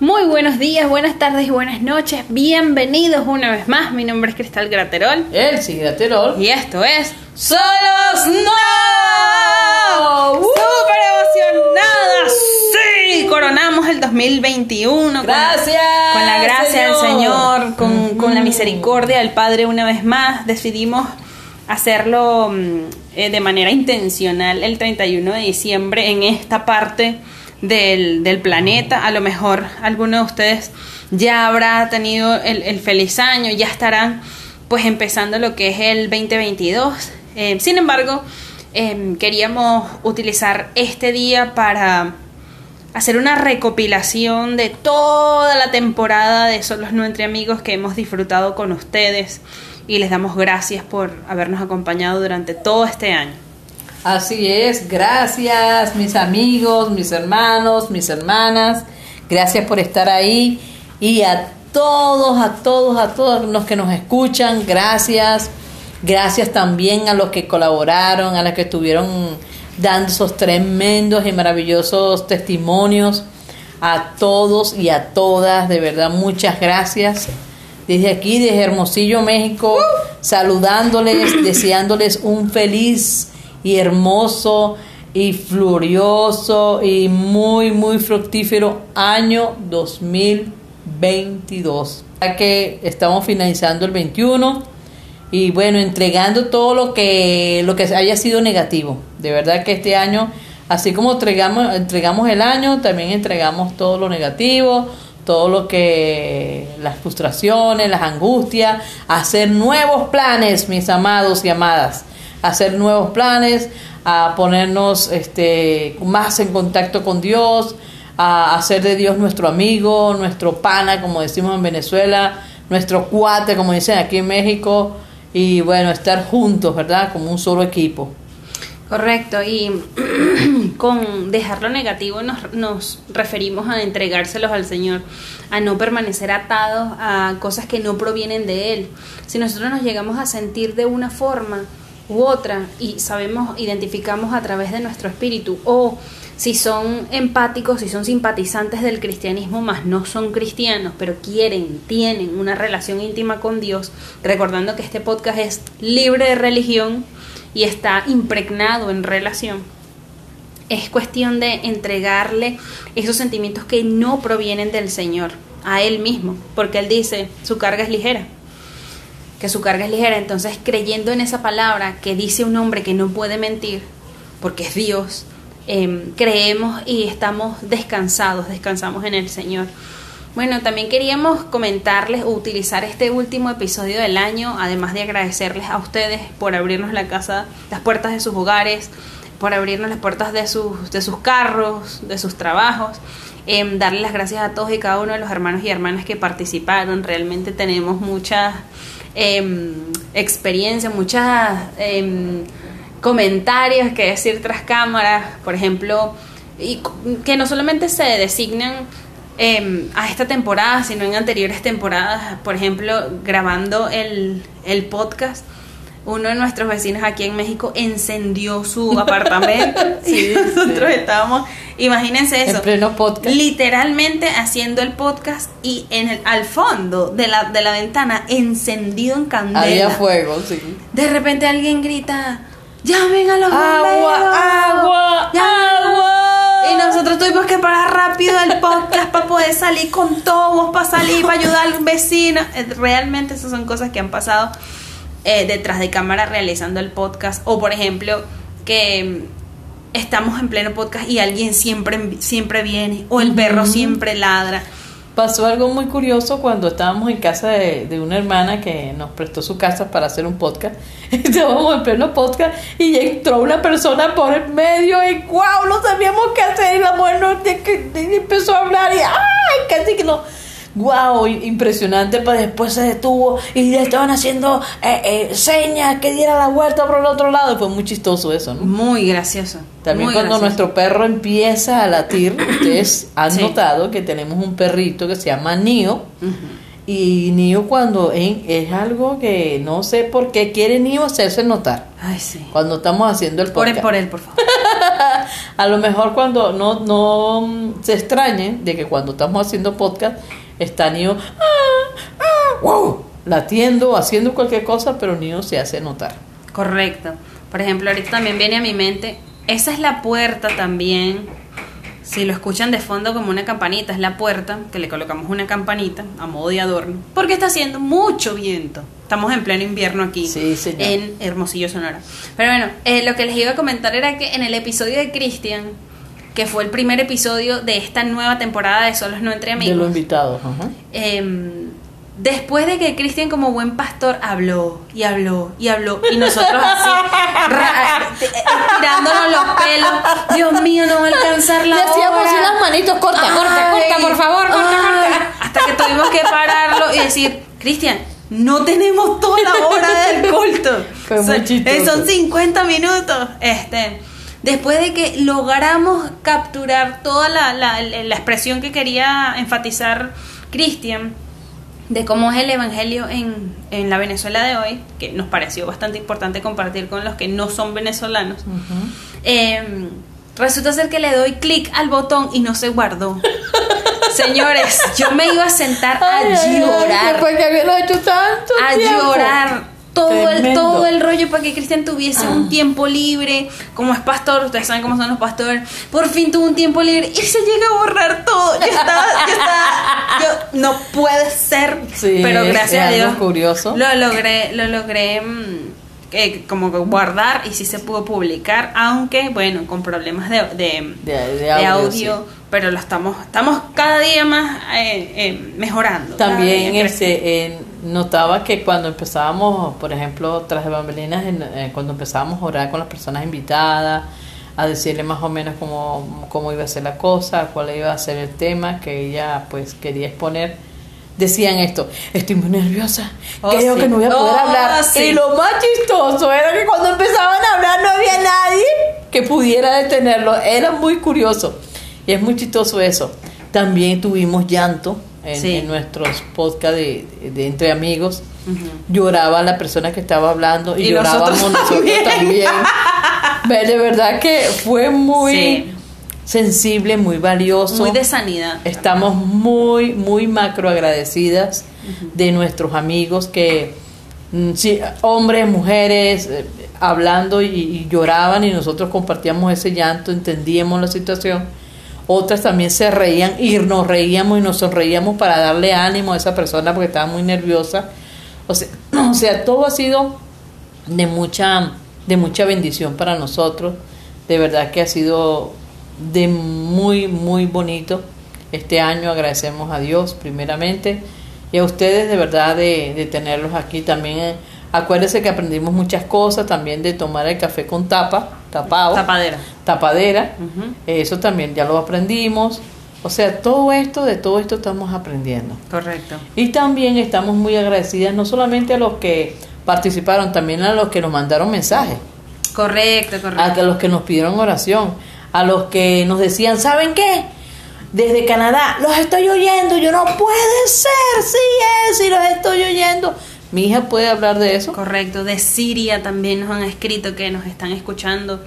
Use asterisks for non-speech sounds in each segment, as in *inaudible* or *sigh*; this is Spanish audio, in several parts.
Muy buenos días, buenas tardes y buenas noches. Bienvenidos una vez más. Mi nombre es Cristal Graterol. Sí, Graterol. Y esto es Solos No. ¡Súper emocionadas! ¡Sí! Coronamos el 2021. Gracias. Con, la gracia del Señor. Con, con la misericordia del Padre una vez más. Decidimos hacerlo mm, eh, de manera intencional el 31 de diciembre en esta parte del, planeta. A lo mejor alguno de ustedes ya habrá tenido el, el feliz año, ya estarán pues empezando lo que es el 2022. Eh, sin embargo, eh, queríamos utilizar este día para hacer una recopilación de toda la temporada de Solos No Entre Amigos que hemos disfrutado con ustedes y les damos gracias por habernos acompañado durante todo este año. Así es, gracias mis amigos, mis hermanos, mis hermanas, gracias por estar ahí. Y a todos, a todos, a todos los que nos escuchan, gracias, gracias también a los que colaboraron, a los que estuvieron dando esos tremendos y maravillosos testimonios, a todos y a todas, de verdad muchas gracias. Desde aquí, desde Hermosillo, México, saludándoles, deseándoles un feliz y hermoso y glorioso y muy, muy fructífero año 2022. Ya que estamos finalizando el 21 y bueno, entregando todo lo que, lo que haya sido negativo. De verdad que este año, así como entregamos, entregamos el año, también entregamos todo lo negativo, todo lo que las frustraciones, las angustias, hacer nuevos planes, mis amados y amadas, hacer nuevos planes, a ponernos este más en contacto con Dios, a hacer de Dios nuestro amigo, nuestro pana, como decimos en Venezuela, nuestro cuate, como dicen aquí en México, y bueno, estar juntos, ¿verdad? Como un solo equipo. Correcto, y *clears throat* con dejar lo negativo nos, nos referimos a entregárselos al Señor, a no permanecer atados a cosas que no provienen de Él. Si nosotros nos llegamos a sentir de una forma u otra y sabemos, identificamos a través de nuestro espíritu, o si son empáticos, si son simpatizantes del cristianismo, más no son cristianos, pero quieren, tienen una relación íntima con Dios, recordando que este podcast es libre de religión, y está impregnado en relación. Es cuestión de entregarle esos sentimientos que no provienen del Señor a Él mismo, porque Él dice, su carga es ligera, que su carga es ligera. Entonces, creyendo en esa palabra que dice un hombre que no puede mentir, porque es Dios, eh, creemos y estamos descansados, descansamos en el Señor. Bueno, también queríamos comentarles o utilizar este último episodio del año, además de agradecerles a ustedes por abrirnos la casa, las puertas de sus hogares, por abrirnos las puertas de sus, de sus carros, de sus trabajos. Eh, darle las gracias a todos y cada uno de los hermanos y hermanas que participaron. Realmente tenemos muchas eh, experiencias, muchas eh, comentarios que decir tras cámaras, por ejemplo, y que no solamente se designan eh, a esta temporada, sino en anteriores temporadas, por ejemplo, grabando el, el podcast, uno de nuestros vecinos aquí en México encendió su *laughs* apartamento. Y *laughs* nosotros estábamos, imagínense eso, En pleno podcast. literalmente haciendo el podcast y en el, al fondo de la, de la ventana encendido en candela. Había fuego, sí. De repente alguien grita, llamen a los Agua, bomberos, agua, llamen". agua. Y nosotros tuvimos que parar rápido el podcast para poder salir con todos, para salir, para ayudar al vecino. Eh, Realmente esas son cosas que han pasado eh, detrás de cámara realizando el podcast. O por ejemplo, que estamos en pleno podcast y alguien siempre, siempre viene. O el perro siempre ladra. Pasó algo muy curioso cuando estábamos en casa de, de una hermana que nos prestó su casa para hacer un podcast. *laughs* Estábamos en pleno podcast y entró una persona por el medio y wow, no sabíamos qué hacer y la mujer no, de- que- de- empezó a hablar y ay, casi que no. Wow, impresionante, pero después se detuvo y le estaban haciendo eh, eh, señas que diera la vuelta por el otro lado. Fue muy chistoso eso, ¿no? Muy gracioso. También muy cuando gracioso. nuestro perro empieza a latir, *clears throat* ustedes han Sí. notado que tenemos un perrito que se llama Nio. Y Nio cuando en- es algo que no sé por qué quiere Nio hacerse notar. Ay, sí. Cuando estamos haciendo el Por él, podcast. por él, por favor. *laughs* a lo mejor cuando no, no mm, se extrañen de que cuando estamos haciendo podcast, está Nio, ah, ah, wow, latiendo, haciendo cualquier cosa, pero Nio se hace notar. Correcto. Por ejemplo, ahorita también viene a mi mente, esa es la puerta también si lo escuchan de fondo como una campanita, es la puerta, que le colocamos una campanita a modo de adorno, porque está haciendo mucho viento. Estamos en pleno invierno aquí, en Hermosillo, Sonora. Pero bueno, eh, lo que les iba a comentar era que en el episodio de Cristian, que fue el primer episodio de esta nueva temporada de Solos No Entre Amigos. De los invitados, Después de que Cristian como buen pastor habló y habló y habló y nosotros así *laughs* estirándonos los pelos, Dios mío, no va a alcanzar la Decíamos hora. unas manitos, corta, corta, corta, por favor, corta, corta. Hasta que tuvimos que pararlo y decir, Cristian, no tenemos toda la hora del culto. Fue muy son, son 50 minutos. Este, después de que logramos capturar toda la, la, la expresión que quería enfatizar Cristian, de cómo es el Evangelio en, en, la Venezuela de hoy, que nos pareció bastante importante compartir con los que no son venezolanos. Em, resulta ser que le doy clic al botón y no se guardó. *laughs* Señores, yo me iba a sentar a llorar. porque hecho tanto a llorar todo el, todo el rollo para que Cristian tuviese un ah. tiempo libre. Como es pastor, ustedes saben cómo son los pastores. Por fin tuvo un tiempo libre y se llega a borrar todo. Yo estaba, yo estaba, yo, no puede ser. pero gracias a Dios. curioso. Lo logré, lo logré. Mm, eh, como guardar y sí se pudo publicar, aunque bueno, con problemas de, de, audio, pero lo estamos, estamos cada día más eh, eh, mejorando. También este, notaba que cuando empezábamos, por ejemplo, tras de bambalinas, cuando empezábamos a orar con las personas invitadas, a decirle más o menos cómo, cómo iba a ser la cosa, cuál iba a ser el tema que ella pues quería exponer decían esto, estoy muy nerviosa, oh, creo que no voy a poder oh, hablar. Y lo más chistoso era que cuando empezaban a hablar no había nadie que pudiera detenerlo. Era muy curioso. Y es muy chistoso eso. También tuvimos llanto en, nuestros podcasts de, Entre Amigos. Lloraba la persona que estaba hablando y, llorábamos nosotros, también. de verdad que fue muy sensible, muy valioso. Muy de sanidad. Estamos muy, muy macro agradecidas de nuestros amigos que, mm, hombres, mujeres, eh, hablando y, lloraban y nosotros compartíamos ese llanto, entendíamos la situación. Otras también se reían y nos reíamos y nos sonreíamos para darle ánimo a esa persona porque estaba muy nerviosa. *clears throat* O sea, todo ha sido de mucha, de mucha bendición para nosotros. De verdad que ha sido de muy, muy bonito. Este año agradecemos a Dios primeramente y a ustedes de verdad de, tenerlos aquí también. Acuérdense que aprendimos muchas cosas, también de tomar el café con tapa, tapado. Tapadera. Tapadera. Eso también ya lo aprendimos. O sea, todo esto, de todo esto estamos aprendiendo. Correcto. Y también estamos muy agradecidas no solamente a los que participaron, también a los que nos mandaron mensajes. Correcto, correcto. A los que nos pidieron oración a los que nos decían, ¿saben qué? Desde Canadá, los estoy oyendo, yo no puede ser, sí es, y los estoy oyendo. Mi hija puede hablar de eso. Correcto, de Siria también nos han escrito que nos están escuchando.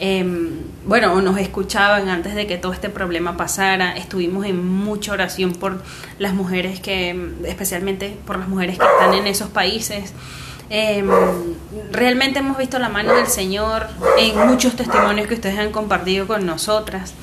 Em, bueno, nos escuchaban antes de que todo este problema pasara. Estuvimos en mucha oración por las mujeres que, especialmente por las mujeres que están en esos países. Em, realmente hemos visto la mano del Señor en muchos testimonios que ustedes han compartido con nosotras.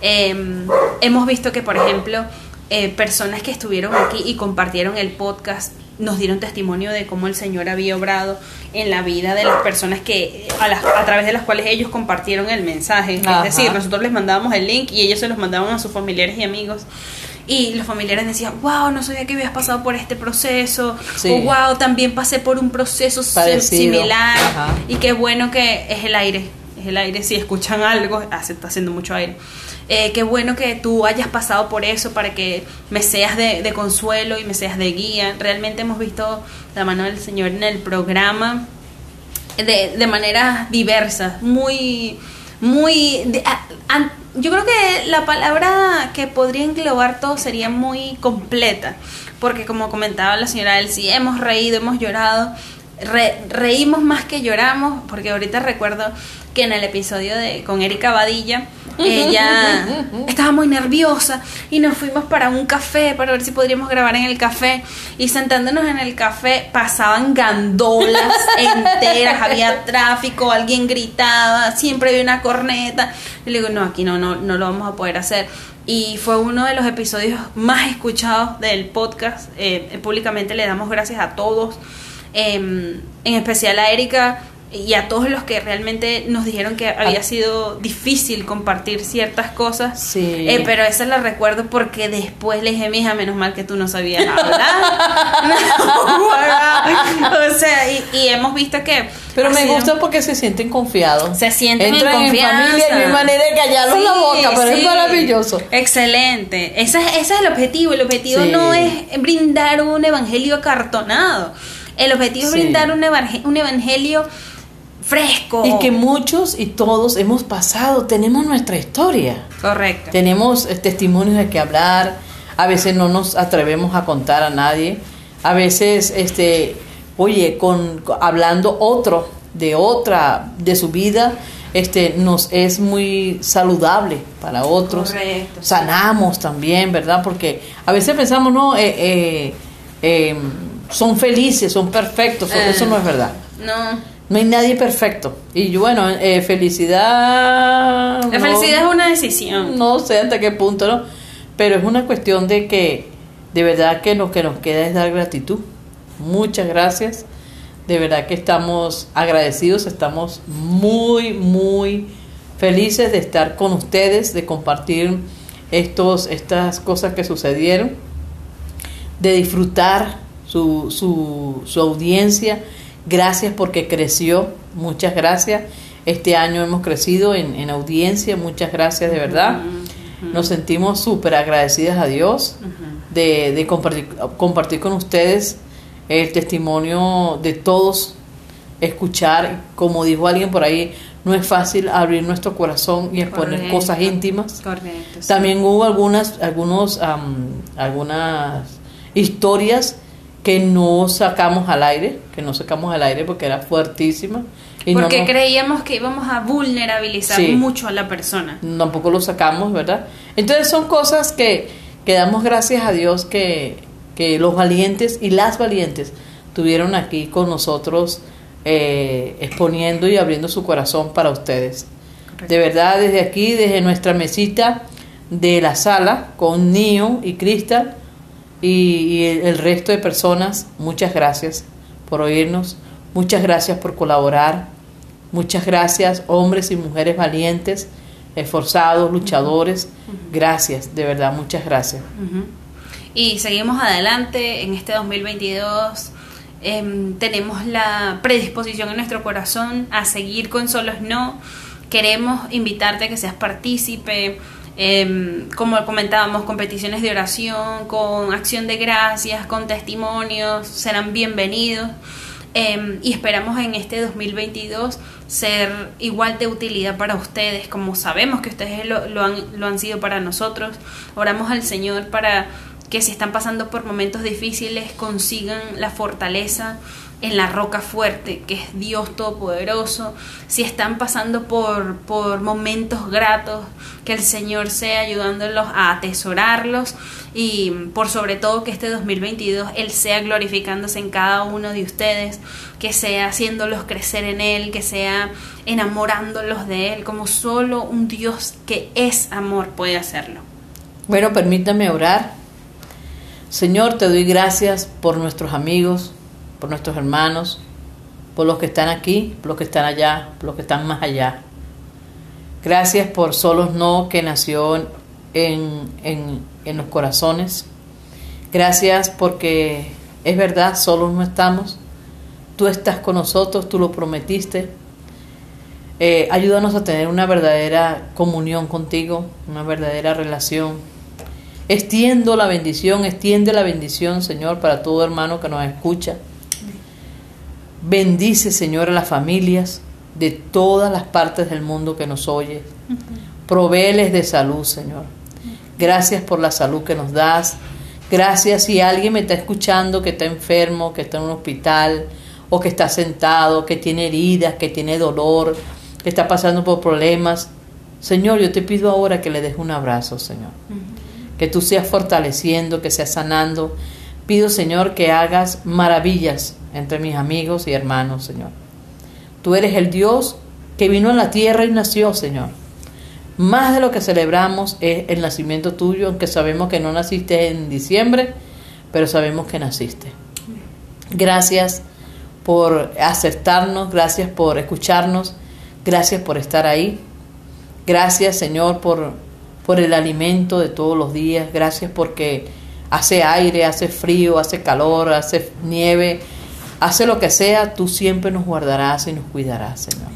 Em, hemos visto que, por ejemplo, eh, personas que estuvieron aquí y compartieron el podcast nos dieron testimonio de cómo el Señor había obrado en la vida de las personas que a, las, a través de las cuales ellos compartieron el mensaje. Es decir, nosotros les mandábamos el link y ellos se los mandaban a sus familiares y amigos. Y los familiares decían, wow, no sabía que habías pasado por este proceso. O wow, también pasé por un proceso similar. Y qué bueno que es el aire. Es el aire. Si escuchan algo, hace, está haciendo mucho aire. Eh, qué bueno que tú hayas pasado por eso para que me seas de, de, consuelo y me seas de guía. Realmente hemos visto la mano del Señor en el programa de, de maneras diversas, muy, muy... yo creo que la palabra que podría englobar todo sería muy completa, porque como comentaba la señora Elsie, hemos reído, hemos llorado, reímos más que lloramos, porque ahorita recuerdo que en el episodio de con Erika Badilla ella estaba muy nerviosa y nos fuimos para un café para ver si podríamos grabar en el café y sentándonos en el café pasaban gandolas *laughs* enteras, había tráfico, alguien gritaba, siempre había una corneta. Y le digo, no, aquí no, no, no lo vamos a poder hacer y fue uno de los episodios más escuchados del podcast. Eh, públicamente le damos gracias a todos, em, en especial a Erika y a todos los que realmente nos dijeron que había ah. sido difícil compartir ciertas cosas. Sí. Eh, pero esa la recuerdo porque después le dije, mija, menos mal que tú no sabías hablar. *laughs* o sea, y, hemos visto que... Pero me gusta porque se sienten confiados. Se sienten en confianza. familia y manera de callarlos la boca, pero es maravilloso. Excelente. Ese, ese es el objetivo. El objetivo no es brindar un evangelio acartonado. El objetivo es brindar un, un evangelio fresco. Y que muchos y todos hemos pasado, tenemos nuestra historia. Correcto. Tenemos eh, testimonios de que hablar, a veces no nos atrevemos a contar a nadie, a veces, este, oye, con, hablando otro de otra, de su vida, este, nos es muy saludable para otros. Correcto. Sanamos también, ¿verdad? Porque a veces pensamos, no, eh, eh, em, son felices, son perfectos, eso no es verdad. No. No hay nadie perfecto. Y bueno, eh, felicidad... La felicidad es una decisión. No sé hasta qué punto, ¿no? Pero es una cuestión de que de verdad que lo que nos queda es dar gratitud. Muchas gracias. De verdad que estamos agradecidos, estamos muy, muy felices de estar con ustedes, de compartir estos, estas cosas que sucedieron, de disfrutar su, su, su audiencia. Gracias porque creció, muchas gracias. Este año hemos crecido en, audiencia, muchas gracias de verdad. Nos sentimos súper agradecidas a Dios de, compartir, compartir con ustedes el testimonio de todos, escuchar, como dijo alguien por ahí, no es fácil abrir nuestro corazón y exponer cosas íntimas. Correcto, También hubo algunas, algunos, algunas historias que no sacamos al aire, que no sacamos al aire porque era fuertísima. Y porque creíamos que íbamos a vulnerabilizar mucho a la persona. Tampoco lo sacamos, ¿verdad? Entonces son cosas que, que damos gracias a Dios que, que los valientes y las valientes tuvieron aquí con nosotros eh, exponiendo y abriendo su corazón para ustedes. De verdad, desde aquí, desde nuestra mesita de la sala con Nio y Cristal, y, el resto de personas, muchas gracias por oírnos, muchas gracias por colaborar, muchas gracias hombres y mujeres valientes, esforzados, luchadores, gracias, de verdad, muchas gracias. Y seguimos adelante en este 2022. Em, tenemos la predisposición en nuestro corazón a seguir con Solos No. Queremos invitarte a que seas partícipe Em, como comentábamos, competiciones de oración, con acción de gracias, con testimonios, serán bienvenidos. Em, y esperamos en este 2022 ser igual de utilidad para ustedes, como sabemos que ustedes lo, han, lo han sido para nosotros. Oramos al Señor para que si están pasando por momentos difíciles consigan la fortaleza en la roca fuerte, que es Dios Todopoderoso, si están pasando por, por momentos gratos, que el Señor sea ayudándolos a atesorarlos y por sobre todo que este 2022 Él sea glorificándose en cada uno de ustedes, que sea haciéndolos crecer en Él, que sea enamorándolos de Él, como solo un Dios que es amor puede hacerlo. Bueno, permítame orar. Señor, te doy gracias por nuestros amigos, por nuestros hermanos, por los que están aquí, por los que están allá, por los que están más allá. Gracias por Solos No que nació en, en, en los corazones. Gracias porque es verdad, solos no estamos. Tú estás con nosotros, tú lo prometiste. Eh, ayúdanos a tener una verdadera comunión contigo, una verdadera relación. Extiendo la bendición, extiende la bendición, Señor, para todo hermano que nos escucha. Bendice, Señor, a las familias de todas las partes del mundo que nos oye. Provéeles de salud, Señor. Gracias por la salud que nos das. Gracias si alguien me está escuchando que está enfermo, que está en un hospital o que está sentado, que tiene heridas, que tiene dolor, que está pasando por problemas. Señor, yo te pido ahora que le des un abrazo, Señor. Que tú seas fortaleciendo, que seas sanando. Pido, Señor, que hagas maravillas entre mis amigos y hermanos, Señor. Tú eres el Dios que vino a la tierra y nació, Señor. Más de lo que celebramos es el nacimiento tuyo, aunque sabemos que no naciste en diciembre, pero sabemos que naciste. Gracias por aceptarnos, gracias por escucharnos, gracias por estar ahí. Gracias, Señor, por, por el alimento de todos los días. Gracias porque hace aire, hace frío, hace calor, hace nieve, hace lo que sea, tú siempre nos guardarás y nos cuidarás, Señor.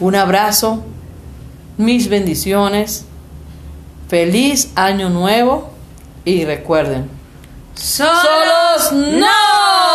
Un abrazo mis bendiciones. Feliz año nuevo y recuerden, solos no.